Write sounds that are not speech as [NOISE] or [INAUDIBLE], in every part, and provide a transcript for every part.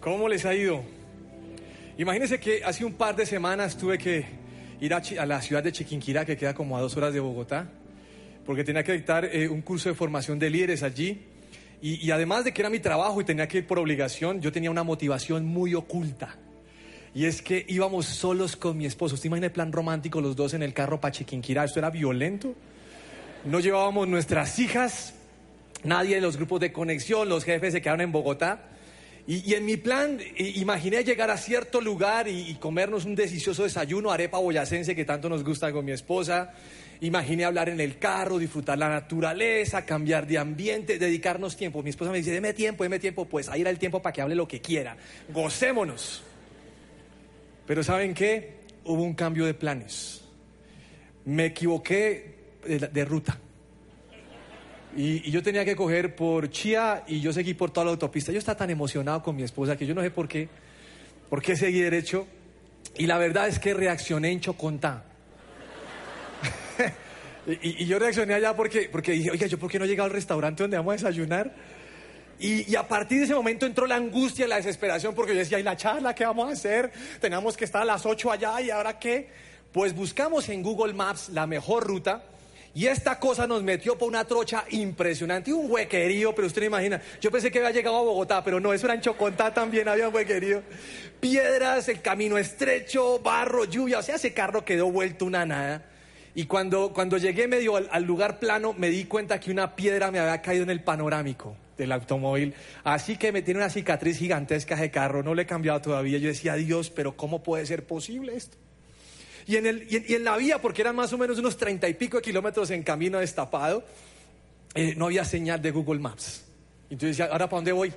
¿Cómo les ha ido? Imagínense que hace un par de semanas tuve que ir a, a la ciudad de Chiquinquirá, que queda como a dos horas de Bogotá, porque tenía que dictar eh, un curso de formación de líderes allí. Y, y además de que era mi trabajo y tenía que ir por obligación, yo tenía una motivación muy oculta. Y es que íbamos solos con mi esposo. ¿Usted imagina el plan romántico, los dos en el carro para Chiquinquirá? Esto era violento. No llevábamos nuestras hijas, nadie de los grupos de conexión, los jefes se quedaron en Bogotá. Y, en mi plan imaginé llegar a cierto lugar y, comernos un delicioso desayuno, arepa boyacense que tanto nos gusta con mi esposa. Imaginé hablar en el carro, disfrutar la naturaleza, cambiar de ambiente, dedicarnos tiempo. Mi esposa me dice, deme tiempo, deme tiempo. Pues ahí era el tiempo para que hable lo que quiera. Gocémonos. Pero ¿saben qué? Hubo un cambio de planes. Me equivoqué de ruta. Y, y yo tenía que coger por Chía y yo seguí por toda la autopista. Yo estaba tan emocionado con mi esposa que yo no sé por qué, por qué seguí derecho. Y la verdad es que reaccioné en Chocontá. [LAUGHS] y, y- yo reaccioné allá porque, porque dije, oiga, ¿yo por qué no he llegado al restaurante donde vamos a desayunar? Y, y a partir de ese momento entró la angustia, la desesperación, porque yo decía, ¿y la charla qué vamos a hacer? Tenemos que estar a las 8 allá, ¿y ahora qué? Pues buscamos en Google Maps la mejor ruta. Y esta cosa nos metió por una trocha impresionante un huequerío, pero usted no imagina. Yo pensé que había llegado a Bogotá, pero no, eso era en Chocontá también, había un huequerío. Piedras, el camino estrecho, barro, lluvia, o sea, ese carro quedó vuelto una nada. Y cuando, cuando llegué medio al, al lugar plano, me di cuenta que una piedra me había caído en el panorámico del automóvil. Así que me tiene una cicatriz gigantesca de carro, no le he cambiado todavía. Yo decía, Dios, pero ¿cómo puede ser posible esto? Y en, el, y en, la vía, porque eran más o menos unos treinta y pico de kilómetros en camino destapado, eh, no había señal de Google Maps. Yo decía, ¿ahora para dónde voy?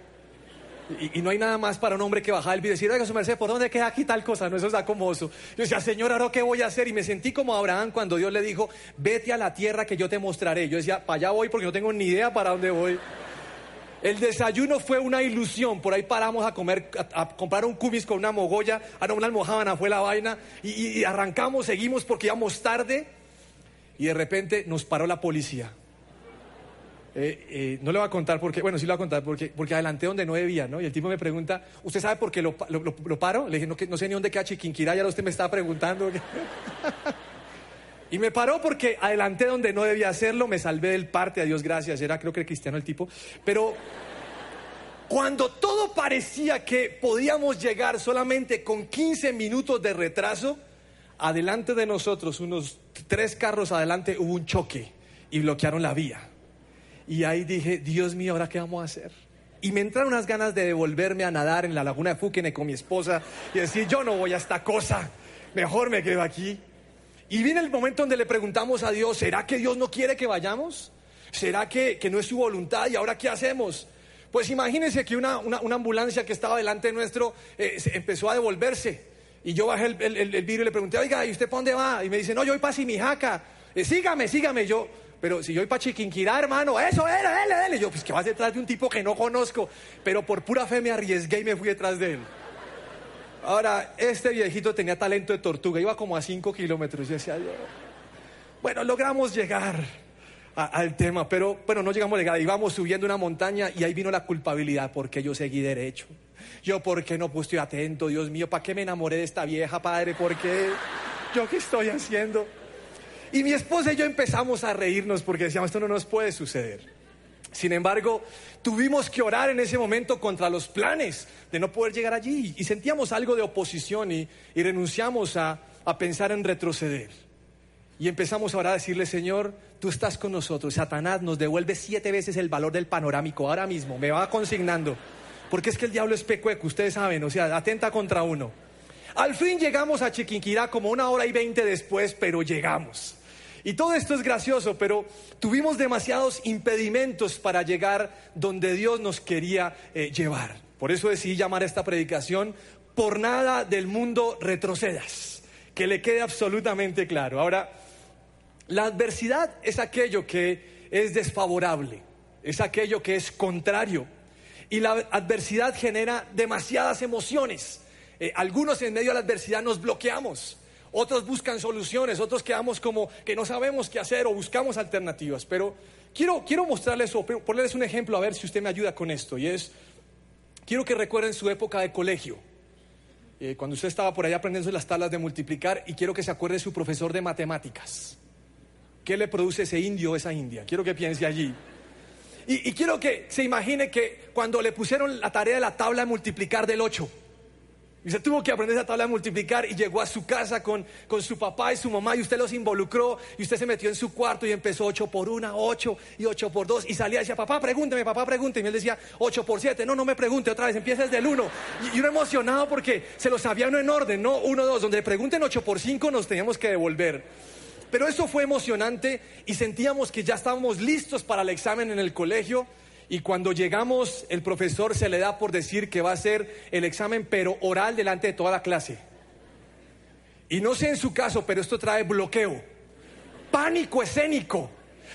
Y, y no hay nada más para un hombre que bajar el video y decir, oiga, su merced, ¿por dónde queda aquí tal cosa? No, eso está como oso. Yo decía, Señor, ¿ahora qué voy a hacer? Y me sentí como Abraham cuando Dios le dijo, vete a la tierra que yo te mostraré. Yo decía, para allá voy porque no tengo ni idea para dónde voy. El desayuno fue una ilusión. Por ahí paramos a comer, a, comprar un cumis con una mogolla. Ah, no, una almohábana fue la vaina. Y, arrancamos, seguimos porque íbamos tarde. Y de repente nos paró la policía. Eh, eh, no le voy a contar porque, bueno, sí le voy a contar porque, porque adelanté donde no debía, ¿no? Y el tipo me pregunta, ¿usted sabe por qué lo, pa- lo- lo- lo paro? Le dije, no, no sé ni dónde queda Chiquinquirá, ya usted me estaba preguntando. [LAUGHS] [LAUGHS] y me paró porque adelanté donde no debía hacerlo, me salvé del parte, a Dios gracias, era creo que cristiano el tipo. Pero cuando todo parecía que podíamos llegar solamente con 15 minutos de retraso, adelante de nosotros, unos tres carros adelante, hubo un choque y bloquearon la vía. Y ahí dije, Dios mío, ¿ahora qué vamos a hacer? Y me entraron unas ganas de devolverme a nadar en la laguna de Fúquene con mi esposa y decir, yo no voy a esta cosa, mejor me quedo aquí. Y viene el momento donde le preguntamos a Dios, ¿será que Dios no quiere que vayamos? ¿Será que, que no es su voluntad? ¿Y ahora qué hacemos? Pues imagínense que una, una- ambulancia que estaba delante nuestro eh, empezó a devolverse. Y yo bajé el, el, vidrio y le pregunté, oiga, ¿y usted para dónde va? Y me dice, no, yo voy para Simijaca. Eh, sígame, sígame. Yo, pero si yo voy para Chiquinquirá, hermano, eso, dele, dele, dele. Yo, pues que vas detrás de un tipo que no conozco. Pero por pura fe me arriesgué y me fui detrás de él. Ahora, este viejito tenía talento de tortuga, iba como a 5 kilómetros. Yo decía, bueno, logramos llegar al tema, pero, pero no llegamos a llegar. Íbamos subiendo una montaña y ahí vino la culpabilidad, porque yo seguí derecho. Yo, ¿por qué no estoy atento, Dios mío? ¿Para qué me enamoré de esta vieja, padre? ¿Por qué? ¿Yo qué estoy haciendo? Y mi esposa y yo empezamos a reírnos porque decíamos, esto no nos puede suceder. Sin embargo, tuvimos que orar en ese momento contra los planes de no poder llegar allí y sentíamos algo de oposición y, y renunciamos a, a pensar en retroceder. Y empezamos ahora a decirle, Señor, tú estás con nosotros. Satanás nos devuelve siete veces el valor del panorámico ahora mismo. Me va consignando. Porque es que el diablo es pecueco, ustedes saben, o sea, atenta contra uno. Al fin llegamos a Chiquinquirá como una hora y veinte después, pero llegamos. Y todo esto es gracioso, pero tuvimos demasiados impedimentos para llegar donde Dios nos quería eh, llevar. Por eso decidí llamar a esta predicación, por nada del mundo retrocedas, que le quede absolutamente claro. Ahora, la adversidad es aquello que es desfavorable, es aquello que es contrario. Y la adversidad genera demasiadas emociones. Eh, algunos en medio de la adversidad nos bloqueamos, otros buscan soluciones, otros quedamos como que no sabemos qué hacer o buscamos alternativas. Pero quiero, quiero mostrarles o ponerles un ejemplo a ver si usted me ayuda con esto. Y es, quiero que recuerden su época de colegio. Eh, cuando usted estaba por ahí aprendiendo las tablas de multiplicar y quiero que se acuerde de su profesor de matemáticas. ¿Qué le produce ese indio o esa india? Quiero que piense allí. Y, y quiero que se imagine que cuando le pusieron la tarea de la tabla de multiplicar del 8, y se tuvo que aprender esa tabla de multiplicar y llegó a su casa con, con, su papá y su mamá y usted los involucró y usted se metió en su cuarto y empezó 8 por 1, 8 y 8 por 2 y salía y decía, papá, pregúnteme, papá, pregúnteme. Y él decía, 8 por 7, no, no me pregunte otra vez, empieza desde el 1. Y, y uno emocionado porque se lo sabía uno en orden, no 1, 2, donde le pregunten 8 por 5 nos teníamos que devolver. Pero eso fue emocionante y sentíamos que ya estábamos listos para el examen en el colegio y cuando llegamos, el profesor se le da por decir que va a hacer el examen, pero oral delante de toda la clase. Y no sé en su caso, pero esto trae bloqueo, pánico escénico,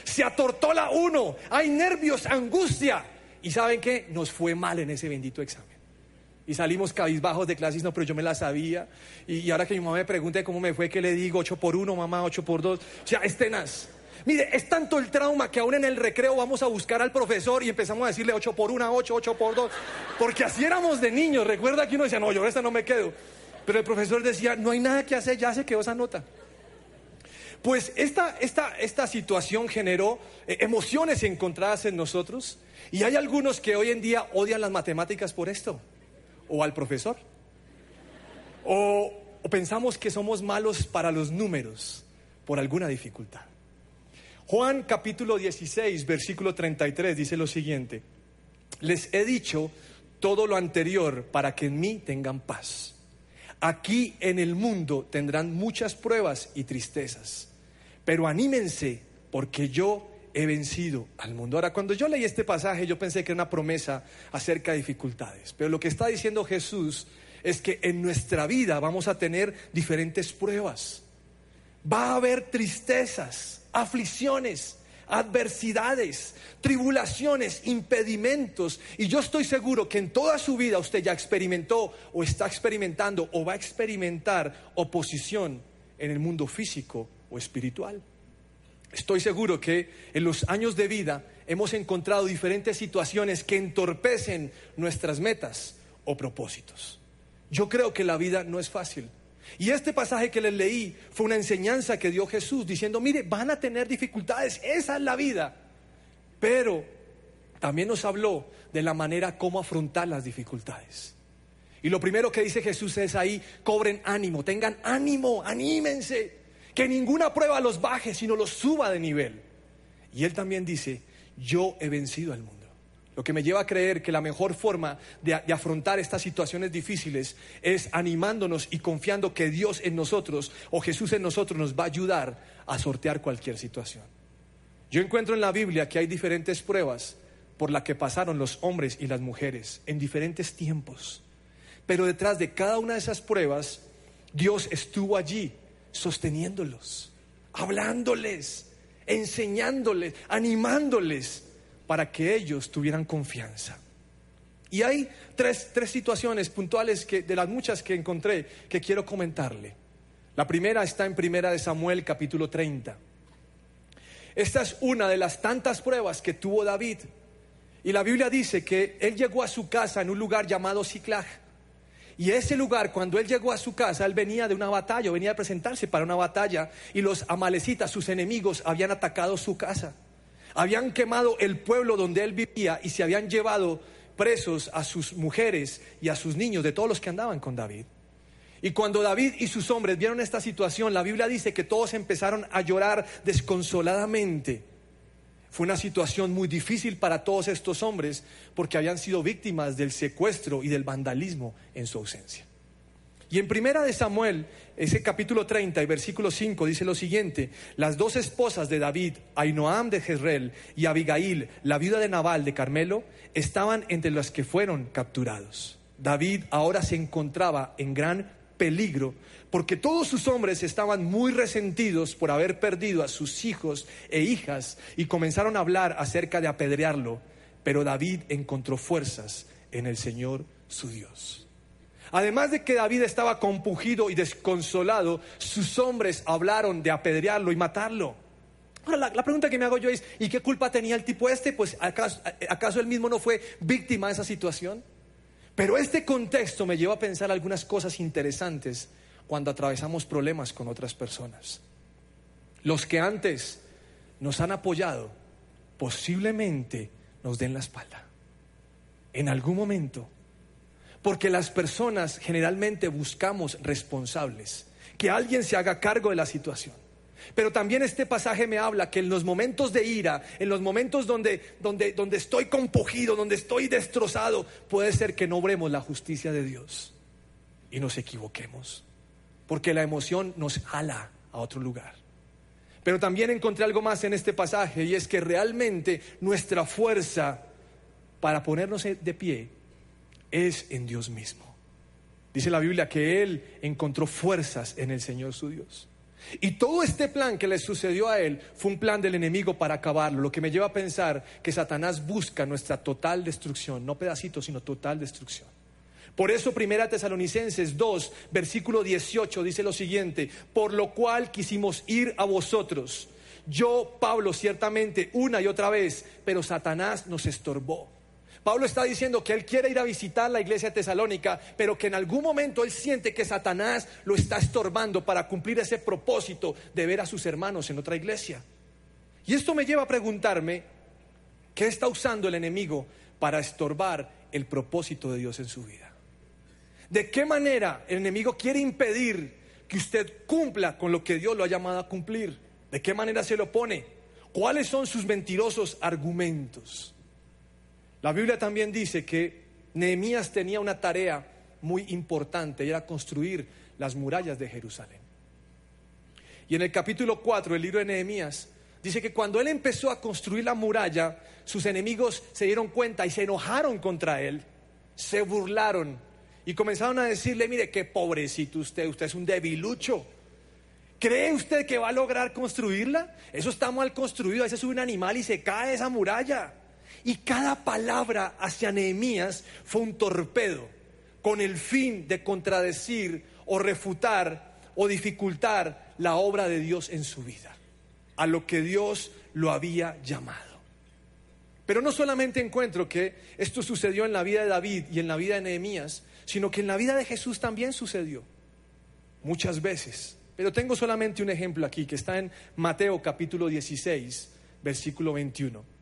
se atortola uno, hay nervios, angustia. Y saben qué, nos fue mal en ese bendito examen. Y salimos cabizbajos de clases, no, pero yo me la sabía. Y, ahora que mi mamá me pregunte cómo me fue, ¿qué le digo? 8 por 1, mamá, 8 por 2. O sea, es tenaz. Mire, es tanto el trauma que aún en el recreo vamos a buscar al profesor y empezamos a decirle 8 por 1, 8, 8 por 2. Porque así éramos de niños. Recuerda que uno decía, no, yo esta no me quedo. Pero el profesor decía, no hay nada que hacer, ya se quedó esa nota. Pues esta, esta, esta situación generó eh, emociones encontradas en nosotros. Y hay algunos que hoy en día odian las matemáticas por esto. O al profesor. O, o pensamos que somos malos para los números por alguna dificultad. Juan capítulo 16, versículo 33 dice lo siguiente, les he dicho todo lo anterior para que en mí tengan paz. Aquí en el mundo tendrán muchas pruebas y tristezas, pero anímense porque yo he vencido al mundo. Ahora, cuando yo leí este pasaje, yo pensé que era una promesa acerca de dificultades, pero lo que está diciendo Jesús es que en nuestra vida vamos a tener diferentes pruebas. Va a haber tristezas, aflicciones, adversidades, tribulaciones, impedimentos. Y yo estoy seguro que en toda su vida usted ya experimentó o está experimentando o va a experimentar oposición en el mundo físico o espiritual. Estoy seguro que en los años de vida hemos encontrado diferentes situaciones que entorpecen nuestras metas o propósitos. Yo creo que la vida no es fácil. Y este pasaje que les leí fue una enseñanza que dio Jesús diciendo, mire, van a tener dificultades, esa es la vida. Pero también nos habló de la manera como afrontar las dificultades. Y lo primero que dice Jesús es ahí, cobren ánimo, tengan ánimo, anímense, que ninguna prueba los baje, sino los suba de nivel. Y él también dice, yo he vencido al mundo. Lo que me lleva a creer que la mejor forma de, afrontar estas situaciones difíciles es animándonos y confiando que Dios en nosotros o Jesús en nosotros nos va a ayudar a sortear cualquier situación. Yo encuentro en la Biblia que hay diferentes pruebas por las que pasaron los hombres y las mujeres en diferentes tiempos. Pero detrás de cada una de esas pruebas, Dios estuvo allí sosteniéndolos, hablándoles, enseñándoles, animándoles para que ellos tuvieran confianza. Y hay tres, tres situaciones puntuales que, de las muchas que encontré que quiero comentarle. La primera está en Primera de Samuel capítulo 30. Esta es una de las tantas pruebas que tuvo David. Y la Biblia dice que él llegó a su casa en un lugar llamado Ciclag. Y ese lugar, cuando él llegó a su casa, él venía de una batalla, venía a presentarse para una batalla, y los amalecitas, sus enemigos, habían atacado su casa habían quemado el pueblo donde él vivía y se habían llevado presos a sus mujeres y a sus niños, de todos los que andaban con David. Y cuando David y sus hombres vieron esta situación, la Biblia dice que todos empezaron a llorar desconsoladamente. Fue una situación muy difícil para todos estos hombres porque habían sido víctimas del secuestro y del vandalismo en su ausencia. Y en primera de Samuel, ese capítulo 30 y versículo 5 dice lo siguiente, las dos esposas de David, Ainoam de Jezreel y Abigail, la viuda de Nabal de Carmelo, estaban entre los que fueron capturados. David ahora se encontraba en gran peligro porque todos sus hombres estaban muy resentidos por haber perdido a sus hijos e hijas y comenzaron a hablar acerca de apedrearlo, pero David encontró fuerzas en el Señor su Dios. Además de que David estaba compungido y desconsolado, sus hombres hablaron de apedrearlo y matarlo. Ahora, la, pregunta que me hago yo es, ¿y qué culpa tenía el tipo este? Pues, ¿acaso, ¿acaso él mismo no fue víctima de esa situación? Pero este contexto me lleva a pensar algunas cosas interesantes cuando atravesamos problemas con otras personas. Los que antes nos han apoyado posiblemente nos den la espalda. En algún momento. Porque las personas generalmente buscamos responsables, que alguien se haga cargo de la situación. Pero también este pasaje me habla que en los momentos de ira, en los momentos donde, donde, donde estoy compugido, donde estoy destrozado, puede ser que no obremos la justicia de Dios y nos equivoquemos. Porque la emoción nos jala a otro lugar. Pero también encontré algo más en este pasaje y es que realmente nuestra fuerza para ponernos de pie es en Dios mismo. Dice la Biblia que Él encontró fuerzas en el Señor su Dios. Y todo este plan que le sucedió a él fue un plan del enemigo para acabarlo, lo que me lleva a pensar que Satanás busca nuestra total destrucción, no pedacitos, sino total destrucción. Por eso Primera Tesalonicenses 2, versículo 18 dice lo siguiente, por lo cual quisimos ir a vosotros. Yo, Pablo, ciertamente una y otra vez, pero Satanás nos estorbó. Pablo está diciendo que él quiere ir a visitar la iglesia tesalónica, pero que en algún momento él siente que Satanás lo está estorbando para cumplir ese propósito de ver a sus hermanos en otra iglesia. Y esto me lleva a preguntarme, ¿qué está usando el enemigo para estorbar el propósito de Dios en su vida? ¿De qué manera el enemigo quiere impedir que usted cumpla con lo que Dios lo ha llamado a cumplir? ¿De qué manera se lo pone? ¿Cuáles son sus mentirosos argumentos? La Biblia también dice que Nehemías tenía una tarea muy importante y era construir las murallas de Jerusalén. Y en el capítulo 4 del libro de Nehemías dice que cuando él empezó a construir la muralla, sus enemigos se dieron cuenta y se enojaron contra él, se burlaron y comenzaron a decirle, mire, qué pobrecito usted, usted es un debilucho. ¿Cree usted que va a lograr construirla? Eso está mal construido, a veces sube un animal y se cae esa muralla. Y cada palabra hacia Nehemías fue un torpedo con el fin de contradecir o refutar o dificultar la obra de Dios en su vida, a lo que Dios lo había llamado. Pero no solamente encuentro que esto sucedió en la vida de David y en la vida de Nehemías, sino que en la vida de Jesús también sucedió. Muchas veces. Pero tengo solamente un ejemplo aquí que está en Mateo capítulo 16, versículo 21.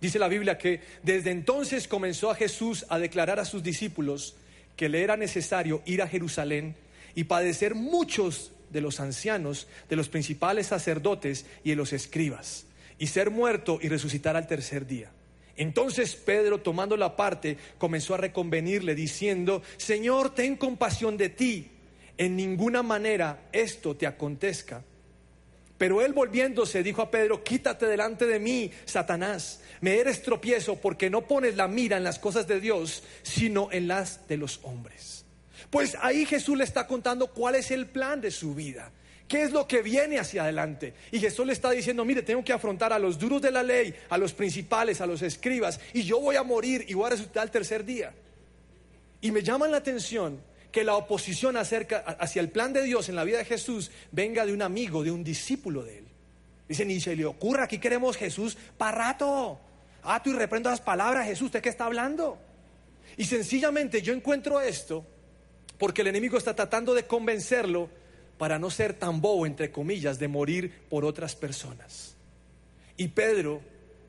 Dice la Biblia que desde entonces comenzó a Jesús a declarar a sus discípulos que le era necesario ir a Jerusalén y padecer muchos de los ancianos, de los principales sacerdotes y de los escribas, y ser muerto y resucitar al tercer día. Entonces Pedro, tomando la parte, comenzó a reconvenirle, diciendo, Señor, ten compasión de ti, en ninguna manera esto te acontezca. Pero él volviéndose dijo a Pedro, quítate delante de mí, Satanás, me eres tropiezo porque no pones la mira en las cosas de Dios, sino en las de los hombres. Pues ahí Jesús le está contando cuál es el plan de su vida. ¿Qué es lo que viene hacia adelante? Y Jesús le está diciendo, mire, tengo que afrontar a los duros de la ley, a los principales, a los escribas, y yo voy a morir y voy a resucitar el tercer día. Y me llama la atención que la oposición acerca, hacia el plan de Dios en la vida de Jesús venga de un amigo, de un discípulo de él. Dice, ni se le ocurra, aquí queremos Jesús para rato. Ah, tú y reprendo las palabras, Jesús, ¿de qué está hablando? Y sencillamente yo encuentro esto porque el enemigo está tratando de convencerlo para no ser tan bobo, entre comillas, de morir por otras personas. Y Pedro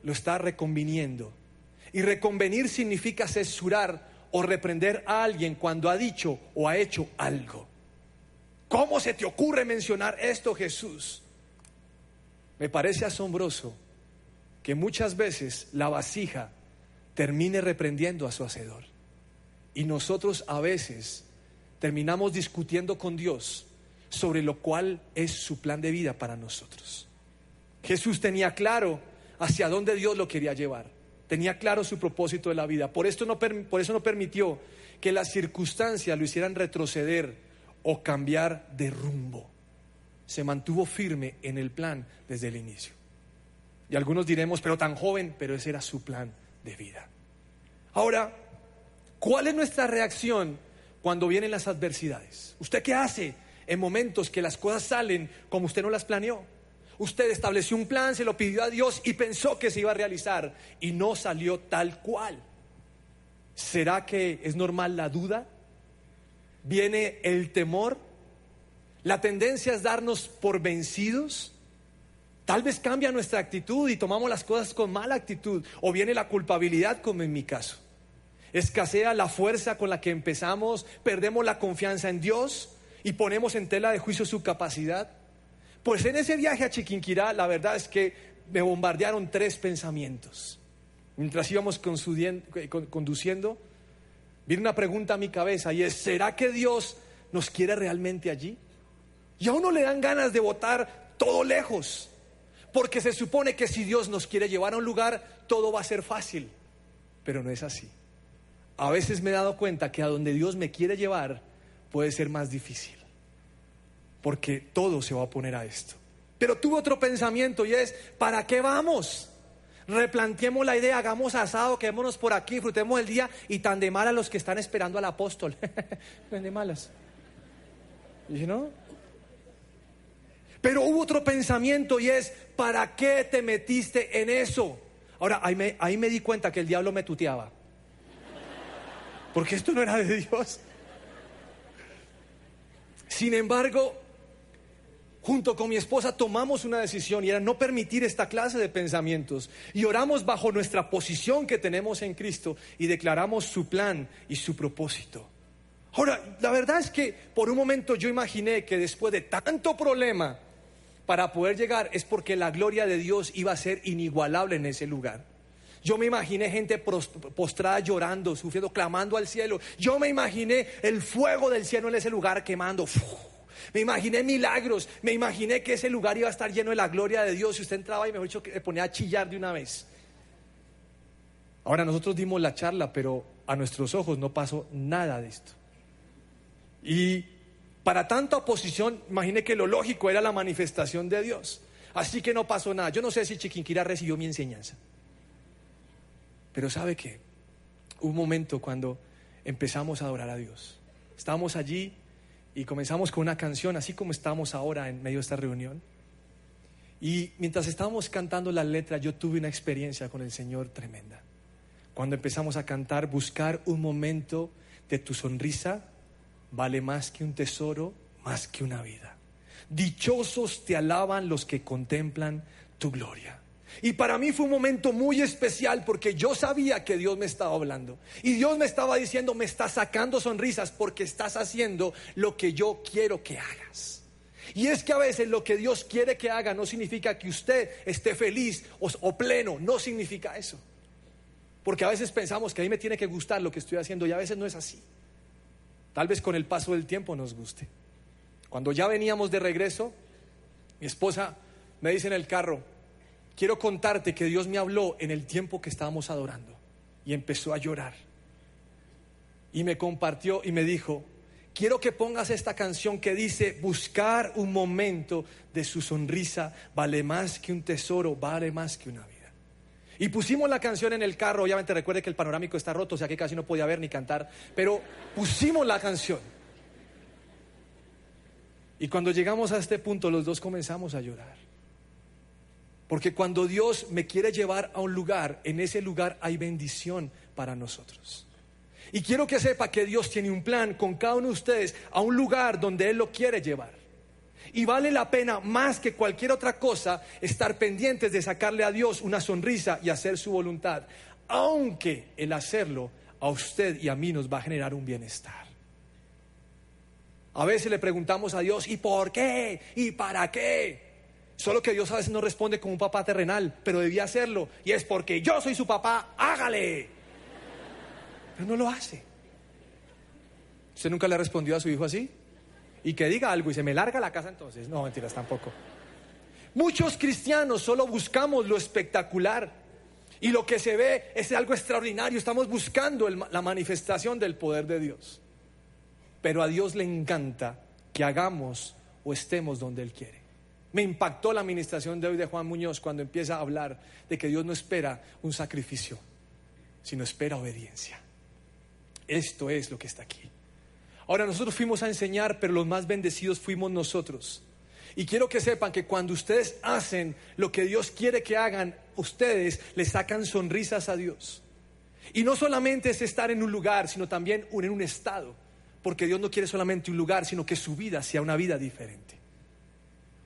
lo está reconviniendo. Y reconvenir significa censurar o reprender a alguien cuando ha dicho o ha hecho algo. ¿Cómo se te ocurre mencionar esto, Jesús? Me parece asombroso que muchas veces la vasija termine reprendiendo a su hacedor. Y nosotros a veces terminamos discutiendo con Dios sobre lo cual es su plan de vida para nosotros. Jesús tenía claro hacia dónde Dios lo quería llevar. Tenía claro su propósito de la vida. Por, esto no, por eso no permitió que las circunstancias lo hicieran retroceder o cambiar de rumbo. Se mantuvo firme en el plan desde el inicio. Y algunos diremos, pero tan joven, pero ese era su plan de vida. Ahora, ¿cuál es nuestra reacción cuando vienen las adversidades? ¿Usted qué hace en momentos que las cosas salen como usted no las planeó? Usted estableció un plan, se lo pidió a Dios y pensó que se iba a realizar y no salió tal cual. ¿Será que es normal la duda? ¿Viene el temor? ¿La tendencia es darnos por vencidos? Tal vez cambia nuestra actitud y tomamos las cosas con mala actitud. O viene la culpabilidad, como en mi caso. Escasea la fuerza con la que empezamos, perdemos la confianza en Dios y ponemos en tela de juicio su capacidad. Pues en ese viaje a Chiquinquirá, la verdad es que me bombardearon tres pensamientos. Mientras íbamos conduciendo, viene una pregunta a mi cabeza y es, ¿será que Dios nos quiere realmente allí? Y a uno le dan ganas de votar todo lejos, porque se supone que si Dios nos quiere llevar a un lugar, todo va a ser fácil, pero no es así. A veces me he dado cuenta que a donde Dios me quiere llevar puede ser más difícil, porque todo se va a poner a esto. Pero tuve otro pensamiento y es, ¿para qué vamos? Replanteemos la idea, hagamos asado, quedémonos por aquí, disfrutemos el día y tan de malas los que están esperando al apóstol. [LAUGHS] tan de malas. Y no. Pero hubo otro pensamiento y es, ¿para qué te metiste en eso? Ahora, ahí me, ahí me di cuenta que el diablo me tuteaba. Porque esto no era de Dios. Sin embargo, junto con mi esposa tomamos una decisión y era no permitir esta clase de pensamientos. Y oramos bajo nuestra posición que tenemos en Cristo y declaramos su plan y su propósito. Ahora, la verdad es que por un momento yo imaginé que después de tanto problema para poder llegar es porque la gloria de Dios iba a ser inigualable en ese lugar. Yo me imaginé gente postrada llorando, sufriendo, clamando al cielo. Yo me imaginé el fuego del cielo en ese lugar quemando. Me imaginé milagros, me imaginé que ese lugar iba a estar lleno de la gloria de Dios y usted entraba y mejor dicho que ponía a chillar de una vez. Ahora nosotros dimos la charla, pero a nuestros ojos no pasó nada de esto. Y para tanta oposición, imaginé que lo lógico era la manifestación de Dios. Así que no pasó nada. Yo no sé si Chiquinquira recibió mi enseñanza. Pero sabe que un momento cuando empezamos a adorar a Dios. Estábamos allí y comenzamos con una canción, así como estamos ahora en medio de esta reunión. Y mientras estábamos cantando la letra, yo tuve una experiencia con el Señor tremenda. Cuando empezamos a cantar, buscar un momento de tu sonrisa vale más que un tesoro, más que una vida. Dichosos te alaban los que contemplan tu gloria. Y para mí fue un momento muy especial porque yo sabía que Dios me estaba hablando. Y Dios me estaba diciendo, me estás sacando sonrisas porque estás haciendo lo que yo quiero que hagas. Y es que a veces lo que Dios quiere que haga no significa que usted esté feliz o, pleno, no significa eso. Porque a veces pensamos que a mí me tiene que gustar lo que estoy haciendo y a veces no es así. Tal vez con el paso del tiempo nos guste. Cuando ya veníamos de regreso, mi esposa me dice en el carro, quiero contarte que Dios me habló en el tiempo que estábamos adorando y empezó a llorar. Y me compartió y me dijo, quiero que pongas esta canción que dice, buscar un momento de su sonrisa vale más que un tesoro, vale más que una vida. Y pusimos la canción en el carro, obviamente recuerde que el panorámico está roto, o sea que casi no podía ver ni cantar, pero pusimos la canción. Y cuando llegamos a este punto los dos comenzamos a llorar. Porque cuando Dios me quiere llevar a un lugar, en ese lugar hay bendición para nosotros. Y quiero que sepa que Dios tiene un plan con cada uno de ustedes a un lugar donde Él lo quiere llevar. Y vale la pena más que cualquier otra cosa estar pendientes de sacarle a Dios una sonrisa y hacer su voluntad. Aunque el hacerlo a usted y a mí nos va a generar un bienestar. A veces le preguntamos a Dios, ¿y por qué? ¿Y para qué? Solo que Dios a veces no responde como un papá terrenal, pero debía hacerlo. Y es porque yo soy su papá, hágale. Pero no lo hace. ¿Usted nunca le respondió a su hijo así? Y que diga algo y se me larga la casa entonces. No, mentiras tampoco. Muchos cristianos solo buscamos lo espectacular. Y lo que se ve es algo extraordinario. Estamos buscando la manifestación del poder de Dios. Pero a Dios le encanta que hagamos o estemos donde Él quiere. Me impactó la administración de hoy de Juan Muñoz cuando empieza a hablar de que Dios no espera un sacrificio, sino espera obediencia. Esto es lo que está aquí. Ahora nosotros fuimos a enseñar, pero los más bendecidos fuimos nosotros. Y quiero que sepan que cuando ustedes hacen lo que Dios quiere que hagan, ustedes le sacan sonrisas a Dios. Y no solamente es estar en un lugar, sino también en un estado, porque Dios no quiere solamente un lugar, sino que su vida sea una vida diferente.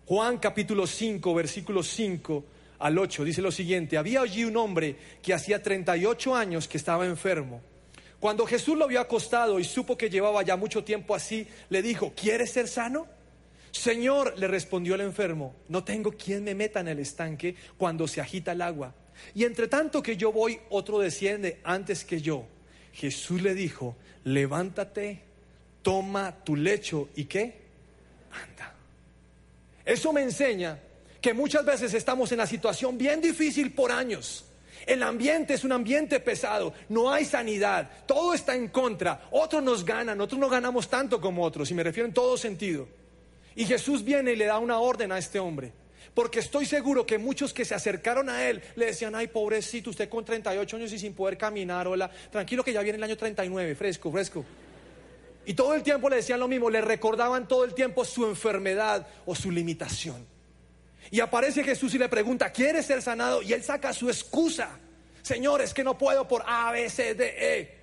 Juan capítulo 5, versículo 5 al 8 dice lo siguiente, había allí un hombre que hacía 38 años que estaba enfermo. Cuando Jesús lo vio acostado y supo que llevaba ya mucho tiempo así, le dijo, ¿quieres ser sano? Señor, le respondió el enfermo, no tengo quien me meta en el estanque cuando se agita el agua. Y entre tanto que yo voy, otro desciende antes que yo. Jesús le dijo, levántate, toma tu lecho y qué? Anda. Eso me enseña que muchas veces estamos en una situación bien difícil por años. El ambiente es un ambiente pesado, no hay sanidad, todo está en contra, otros nos ganan, otros no ganamos tanto como otros, y me refiero en todo sentido. Y Jesús viene y le da una orden a este hombre. Porque estoy seguro que muchos que se acercaron a él le decían, ay, pobrecito, usted con 38 años y sin poder caminar, hola, tranquilo que ya viene el año 39, fresco, fresco. Y todo el tiempo le decían lo mismo, le recordaban todo el tiempo su enfermedad o su limitación. Y aparece Jesús y le pregunta, ¿quieres ser sanado? Y él saca su excusa. Señor, es que no puedo por A, B, C, D, E.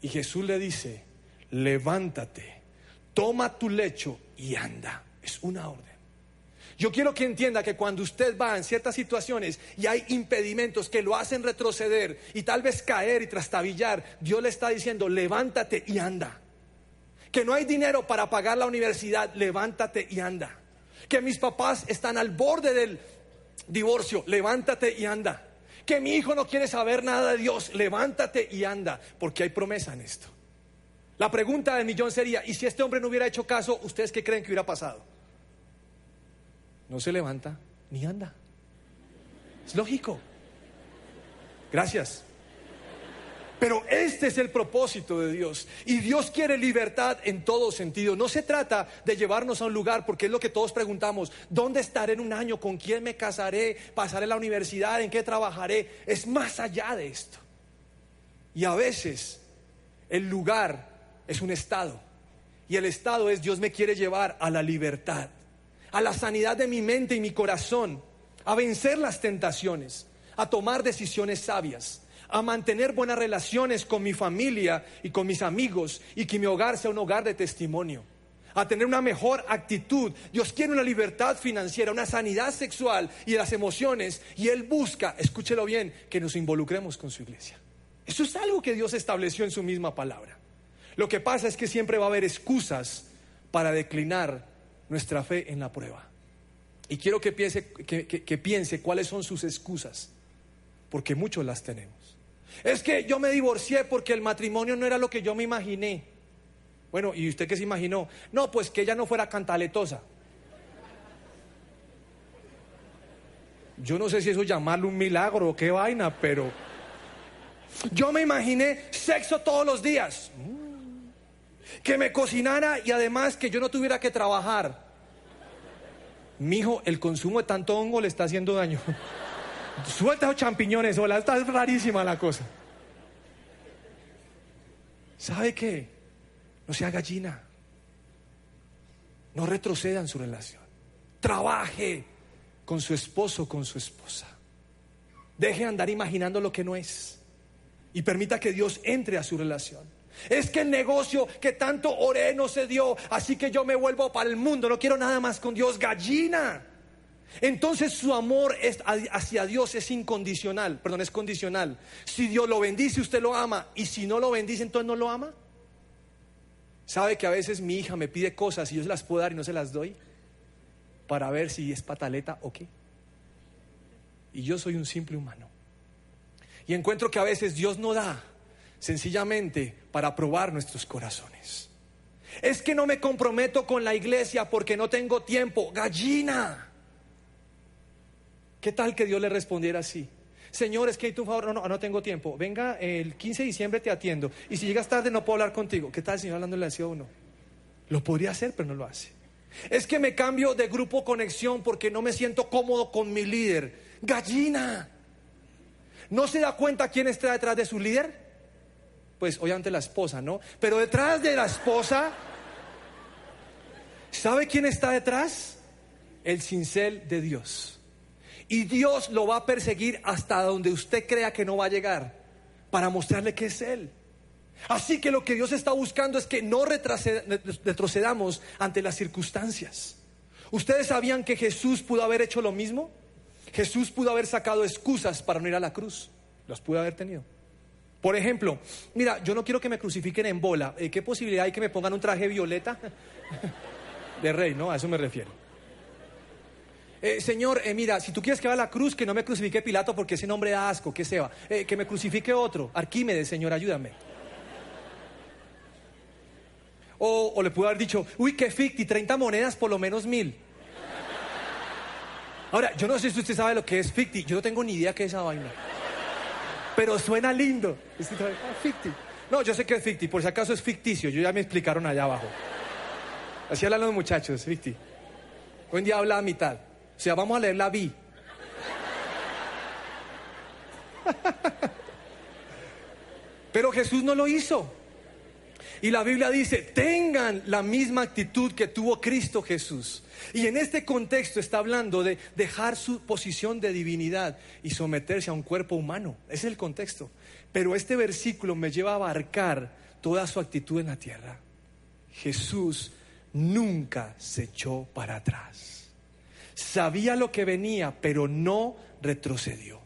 Y Jesús le dice, levántate, toma tu lecho y anda. Es una orden. Yo quiero que entienda que cuando usted va en ciertas situaciones y hay impedimentos que lo hacen retroceder y tal vez caer y trastabillar, Dios le está diciendo, levántate y anda. Que no hay dinero para pagar la universidad, levántate y anda. Que mis papás están al borde del divorcio, levántate y anda. Que mi hijo no quiere saber nada de Dios, levántate y anda, porque hay promesa en esto. La pregunta del millón sería, ¿y si este hombre no hubiera hecho caso, ustedes qué creen que hubiera pasado? No se levanta ni anda. Es lógico. Gracias. Pero este es el propósito de Dios. Y Dios quiere libertad en todo sentido. No se trata de llevarnos a un lugar, porque es lo que todos preguntamos. ¿Dónde estaré en un año? ¿Con quién me casaré? ¿Pasaré la universidad? ¿En qué trabajaré? Es más allá de esto. Y a veces el lugar es un estado. Y el estado es Dios me quiere llevar a la libertad, a la sanidad de mi mente y mi corazón, a vencer las tentaciones, a tomar decisiones sabias, a mantener buenas relaciones con mi familia y con mis amigos y que mi hogar sea un hogar de testimonio, a tener una mejor actitud. Dios quiere una libertad financiera, una sanidad sexual y las emociones y Él busca, escúchelo bien, que nos involucremos con su iglesia. Eso es algo que Dios estableció en su misma palabra. Lo que pasa es que siempre va a haber excusas para declinar nuestra fe en la prueba. Y quiero que piense, que, piense cuáles son sus excusas, porque muchos las tenemos. Es que yo me divorcié porque el matrimonio no era lo que yo me imaginé. Bueno, ¿y usted qué se imaginó? No, pues que ella no fuera cantaletosa. Yo no sé si eso llamarlo un milagro o qué vaina, pero yo me imaginé sexo todos los días que me cocinara y además que yo no tuviera que trabajar. Mijo, el consumo de tanto hongo le está haciendo daño. [LAUGHS] Suelta esos champiñones, hola, está rarísima la cosa. ¿Sabe qué? No sea gallina. No retroceda en su relación. Trabaje con su esposo, con su esposa. Deje de andar imaginando lo que no es. Y permita que Dios entre a su relación. Es que el negocio que tanto oré no se dio, así que yo me vuelvo para el mundo, no quiero nada más con Dios, gallina. Entonces su amor hacia Dios es incondicional, perdón, es condicional. Si Dios lo bendice, usted lo ama, y si no lo bendice, entonces no lo ama. ¿Sabe que a veces mi hija me pide cosas y yo se las puedo dar y no se las doy? Para ver si es pataleta o qué. Y yo soy un simple humano. Y encuentro que a veces Dios no da sencillamente para probar nuestros corazones. Es que no me comprometo con la iglesia porque no tengo tiempo. Gallina. ¿Qué tal que Dios le respondiera así? Señor, es que hay tu favor, no, no, no tengo tiempo. Venga, el 15 de diciembre te atiendo. Y si llegas tarde no puedo hablar contigo. ¿Qué tal, Señor, hablándole así a uno? Lo podría hacer, pero no lo hace. Es que me cambio de grupo conexión porque no me siento cómodo con mi líder. Gallina. ¿No se da cuenta quién está detrás de su líder? pues obviamente la esposa, ¿no? Pero detrás de la esposa, ¿sabe quién está detrás? El cincel de Dios. Y Dios lo va a perseguir hasta donde usted crea que no va a llegar. para mostrarle que es Él. Así que lo que Dios está buscando es que no retrocedamos ante las circunstancias. ¿Ustedes sabían que Jesús pudo haber hecho lo mismo? Jesús pudo haber sacado excusas para no ir a la cruz. Las pudo haber tenido. Por ejemplo, mira, yo no quiero que me crucifiquen en bola. Eh, ¿Qué posibilidad hay que me pongan un traje violeta? [LAUGHS] De rey, ¿no? A eso me refiero. Eh, señor, eh, mira, si tú quieres que vaya a la cruz, que no me crucifique Pilato porque ese nombre da asco, que se va. que me crucifique otro. Arquímedes, Señor, ayúdame. O, le pudo haber dicho, uy, qué ficti, 30 monedas por lo menos mil. Ahora, yo no sé si usted sabe lo que es ficti, yo no tengo ni idea qué es esa vaina. Pero suena lindo. Ah, ficti. No, yo sé que es ficti, por si acaso es ficticio, yo ya me explicaron allá abajo. Así hablan los muchachos, ficti. Hoy en día habla a mitad. O sea, vamos a leer la vi. Pero Jesús no lo hizo. Y la Biblia dice, tengan la misma actitud que tuvo Cristo Jesús. Y en este contexto está hablando de dejar su posición de divinidad y someterse a un cuerpo humano. Ese es el contexto. Pero este versículo me lleva a abarcar toda su actitud en la tierra. Jesús nunca se echó para atrás. Sabía lo que venía, pero no retrocedió.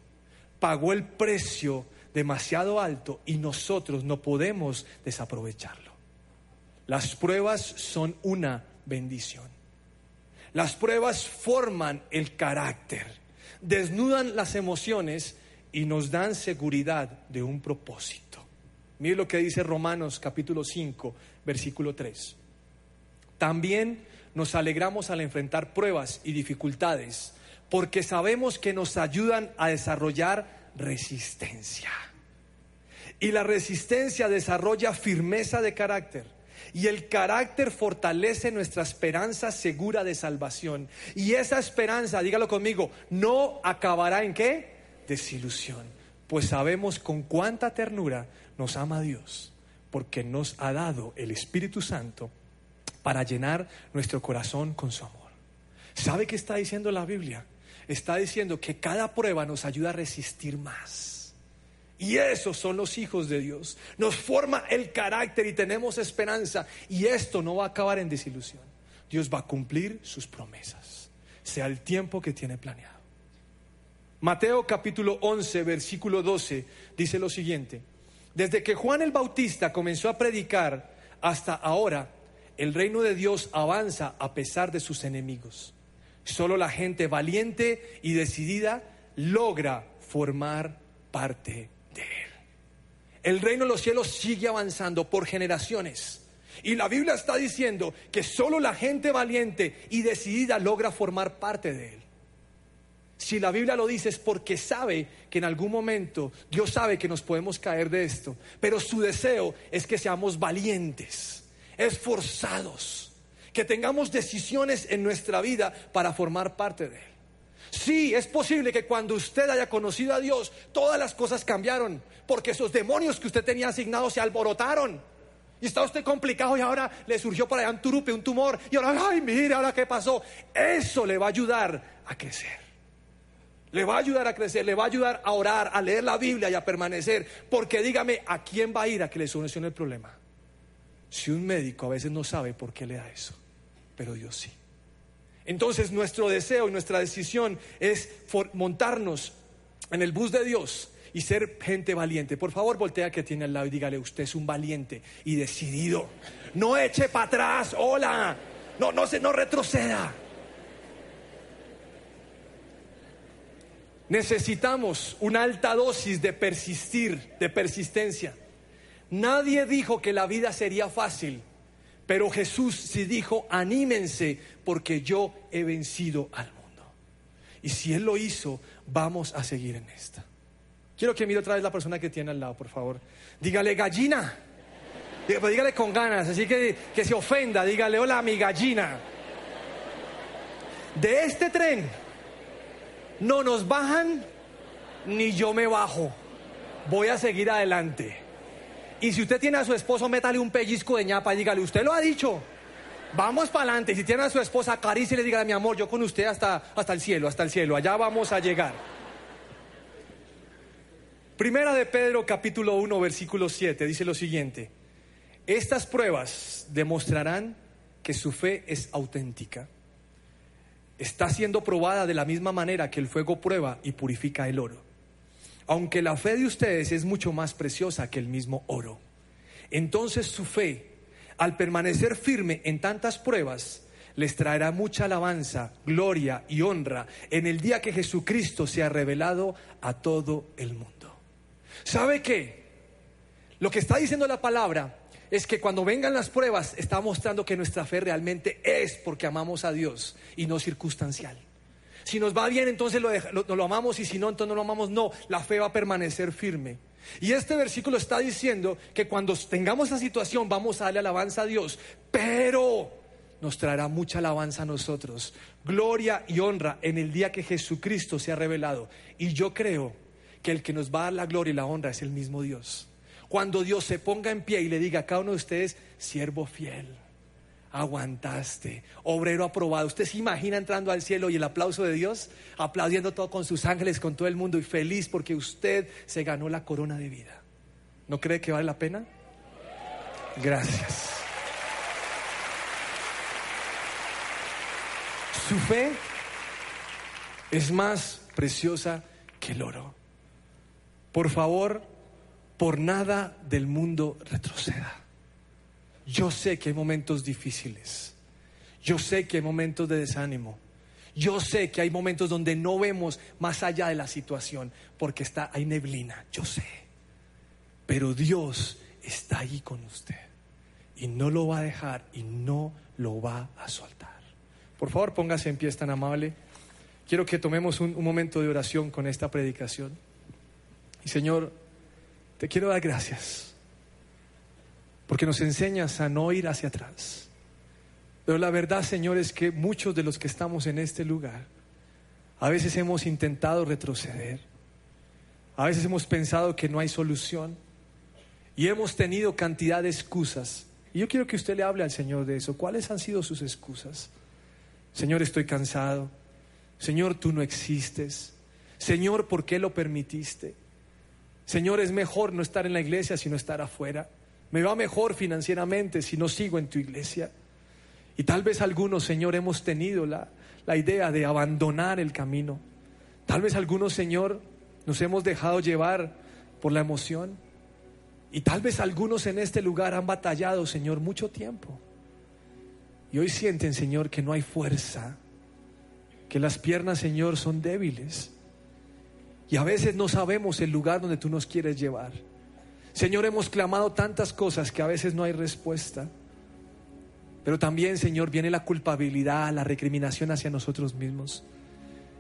Pagó el precio demasiado alto y nosotros no podemos desaprovecharlo. Las pruebas son una bendición. Las pruebas forman el carácter, desnudan las emociones y nos dan seguridad de un propósito. Mire lo que dice Romanos capítulo 5, versículo 3. También nos alegramos al enfrentar pruebas y dificultades porque sabemos que nos ayudan a desarrollar resistencia. Y la resistencia desarrolla firmeza de carácter. Y el carácter fortalece nuestra esperanza segura de salvación. Y esa esperanza, dígalo conmigo, no acabará en qué? Desilusión. Pues sabemos con cuánta ternura nos ama Dios, porque nos ha dado el Espíritu Santo para llenar nuestro corazón con su amor. ¿Sabe qué está diciendo la Biblia? está diciendo que cada prueba nos ayuda a resistir más. Y esos son los hijos de Dios. Nos forma el carácter y tenemos esperanza. Y esto no va a acabar en desilusión. Dios va a cumplir sus promesas, sea el tiempo que tiene planeado. Mateo capítulo 11, versículo 12 dice lo siguiente. Desde que Juan el Bautista comenzó a predicar hasta ahora, el reino de Dios avanza a pesar de sus enemigos. Solo la gente valiente y decidida logra formar parte de él. El reino de los cielos sigue avanzando por generaciones. Y la Biblia está diciendo que solo la gente valiente y decidida logra formar parte de él. Si la Biblia lo dice es porque sabe que en algún momento Dios sabe que nos podemos caer de esto, pero su deseo es que seamos valientes, esforzados que tengamos decisiones en nuestra vida para formar parte de Él. Sí, es posible que cuando usted haya conocido a Dios, todas las cosas cambiaron, porque esos demonios que usted tenía asignados se alborotaron. Y está usted complicado y ahora le surgió por allá un turupe, un tumor, y ahora, ay, mire, ahora qué pasó. Eso le va a ayudar a crecer. Le va a ayudar a crecer, le va a ayudar a orar, a leer la Biblia y a permanecer. Porque dígame, ¿a quién va a ir a que le solucione el problema? Si un médico a veces no sabe por qué le da eso pero Dios sí. Entonces nuestro deseo y nuestra decisión es montarnos en el bus de Dios y ser gente valiente. Por favor, voltea que tiene al lado y dígale, usted es un valiente y decidido. No eche para atrás, hola. No, no se no retroceda. Necesitamos una alta dosis de persistir, de persistencia. Nadie dijo que la vida sería fácil. Pero Jesús sí dijo, anímense porque yo he vencido al mundo. Y si Él lo hizo, vamos a seguir en esta. Quiero que mire otra vez la persona que tiene al lado, por favor. Dígale gallina. Dígale con ganas, así que que se ofenda. Dígale, hola mi gallina. De este tren no nos bajan ni yo me bajo. Voy a seguir adelante. Y si usted tiene a su esposo, métale un pellizco de ñapa y dígale, usted lo ha dicho. Vamos para adelante. Si tiene a su esposa, acaricie y le diga, mi amor, yo con usted hasta, hasta el cielo, hasta el cielo. Allá vamos a llegar. Primera de Pedro capítulo 1 versículo 7 dice lo siguiente. Estas pruebas demostrarán que su fe es auténtica. Está siendo probada de la misma manera que el fuego prueba y purifica el oro. Aunque la fe de ustedes es mucho más preciosa que el mismo oro. Entonces su fe, al permanecer firme en tantas pruebas, les traerá mucha alabanza, gloria y honra en el día que Jesucristo sea revelado a todo el mundo. ¿Sabe qué? Lo que está diciendo la palabra es que cuando vengan las pruebas está mostrando que nuestra fe realmente es porque amamos a Dios y no circunstancial. Si nos va bien, entonces lo, lo, amamos y si no, entonces no lo amamos. No, la fe va a permanecer firme. Y este versículo está diciendo que cuando tengamos esa situación vamos a darle alabanza a Dios, pero nos traerá mucha alabanza a nosotros, gloria y honra en el día que Jesucristo sea revelado. Y yo creo que el que nos va a dar la gloria y la honra es el mismo Dios. Cuando Dios se ponga en pie y le diga a cada uno de ustedes, siervo fiel, aguantaste, obrero aprobado. ¿Usted se imagina entrando al cielo y el aplauso de Dios, aplaudiendo todo con sus ángeles, con todo el mundo y feliz porque usted se ganó la corona de vida? ¿No cree que vale la pena? Gracias. Su fe es más preciosa que el oro. Por favor, por nada del mundo retroceda. Yo sé que hay momentos difíciles. Yo sé que hay momentos de desánimo. Yo sé que hay momentos donde no vemos más allá de la situación porque está hay neblina, yo sé. Pero Dios está ahí con usted y no lo va a dejar y no lo va a soltar. Por favor, póngase en pie, tan amable. Quiero que tomemos un, momento de oración con esta predicación. Y Señor, te quiero dar gracias porque nos enseñas a no ir hacia atrás. Pero la verdad, Señor, es que muchos de los que estamos en este lugar, a veces hemos intentado retroceder, a veces hemos pensado que no hay solución y hemos tenido cantidad de excusas. Y yo quiero que usted le hable al Señor de eso. ¿Cuáles han sido sus excusas? Señor, estoy cansado. Señor, tú no existes. Señor, ¿por qué lo permitiste? Señor, es mejor no estar en la iglesia sino estar afuera. Me va mejor financieramente si no sigo en tu iglesia. Y tal vez algunos, Señor, hemos tenido la, la idea de abandonar el camino. Tal vez algunos, Señor, nos hemos dejado llevar por la emoción. Y tal vez algunos en este lugar han batallado, Señor, mucho tiempo. Y hoy sienten, Señor, que no hay fuerza, que las piernas, Señor, son débiles. Y a veces no sabemos el lugar donde tú nos quieres llevar. Señor, hemos clamado tantas cosas que a veces no hay respuesta. Pero también, Señor, viene la culpabilidad, la recriminación hacia nosotros mismos.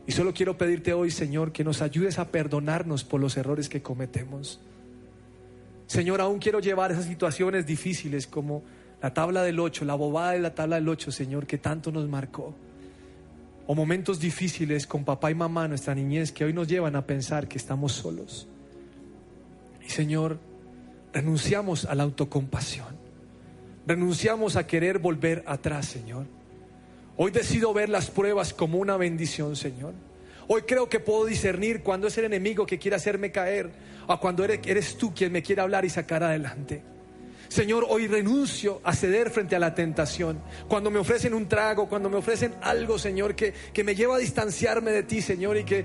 Y solo quiero pedirte hoy, Señor, que nos ayudes a perdonarnos por los errores que cometemos. Señor, aún quiero llevar esas situaciones difíciles como la tabla del 8, la bobada de la tabla del 8, Señor, que tanto nos marcó. O momentos difíciles con papá y mamá, nuestra niñez, que hoy nos llevan a pensar que estamos solos. Y Señor, renunciamos a la autocompasión. Renunciamos a querer volver atrás, Señor. Hoy decido ver las pruebas como una bendición, Señor. Hoy creo que puedo discernir cuando es el enemigo que quiere hacerme caer o cuando eres, eres tú quien me quiere hablar y sacar adelante. Señor, hoy renuncio a ceder frente a la tentación. Cuando me ofrecen un trago, cuando me ofrecen algo, Señor, que, que me lleva a distanciarme de ti, Señor, y que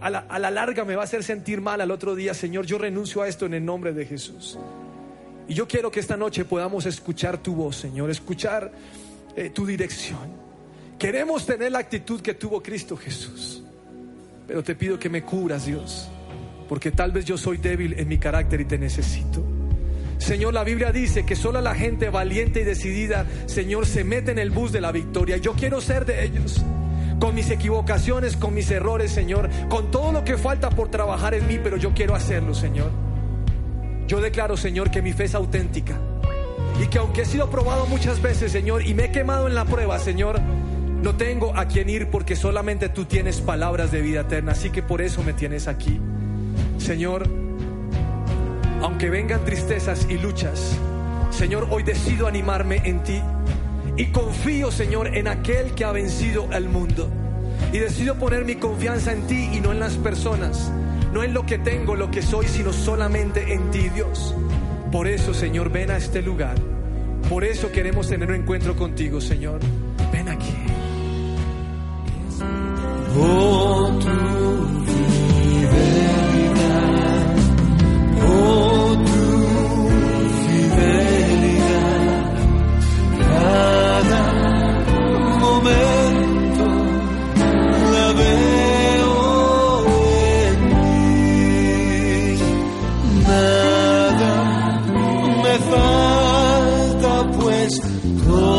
a la, a la, larga me va a hacer sentir mal al otro día, Señor, yo renuncio a esto en el nombre de Jesús. Y yo quiero que esta noche podamos escuchar tu voz, Señor, escuchar eh, tu dirección. Queremos tener la actitud que tuvo Cristo Jesús. Pero te pido que me cubras, Dios, porque tal vez yo soy débil en mi carácter y te necesito. Señor, la Biblia dice que solo la gente valiente y decidida, Señor, se mete en el bus de la victoria. Yo quiero ser de ellos. Con mis equivocaciones, con mis errores, Señor. Con todo lo que falta por trabajar en mí, pero yo quiero hacerlo, Señor. Yo declaro, Señor, que mi fe es auténtica. Y que aunque he sido probado muchas veces, Señor, y me he quemado en la prueba, Señor, no tengo a quien ir porque solamente tú tienes palabras de vida eterna. Así que por eso me tienes aquí. Señor, aunque vengan tristezas y luchas, Señor, hoy decido animarme en ti y confío, Señor, en aquel que ha vencido al mundo. Y decido poner mi confianza en ti y no en las personas, no en lo que tengo, lo que soy, sino solamente en ti, Dios. Por eso, Señor, ven a este lugar. Por eso queremos tener un encuentro contigo, Señor. Ven aquí. Oh, tu pues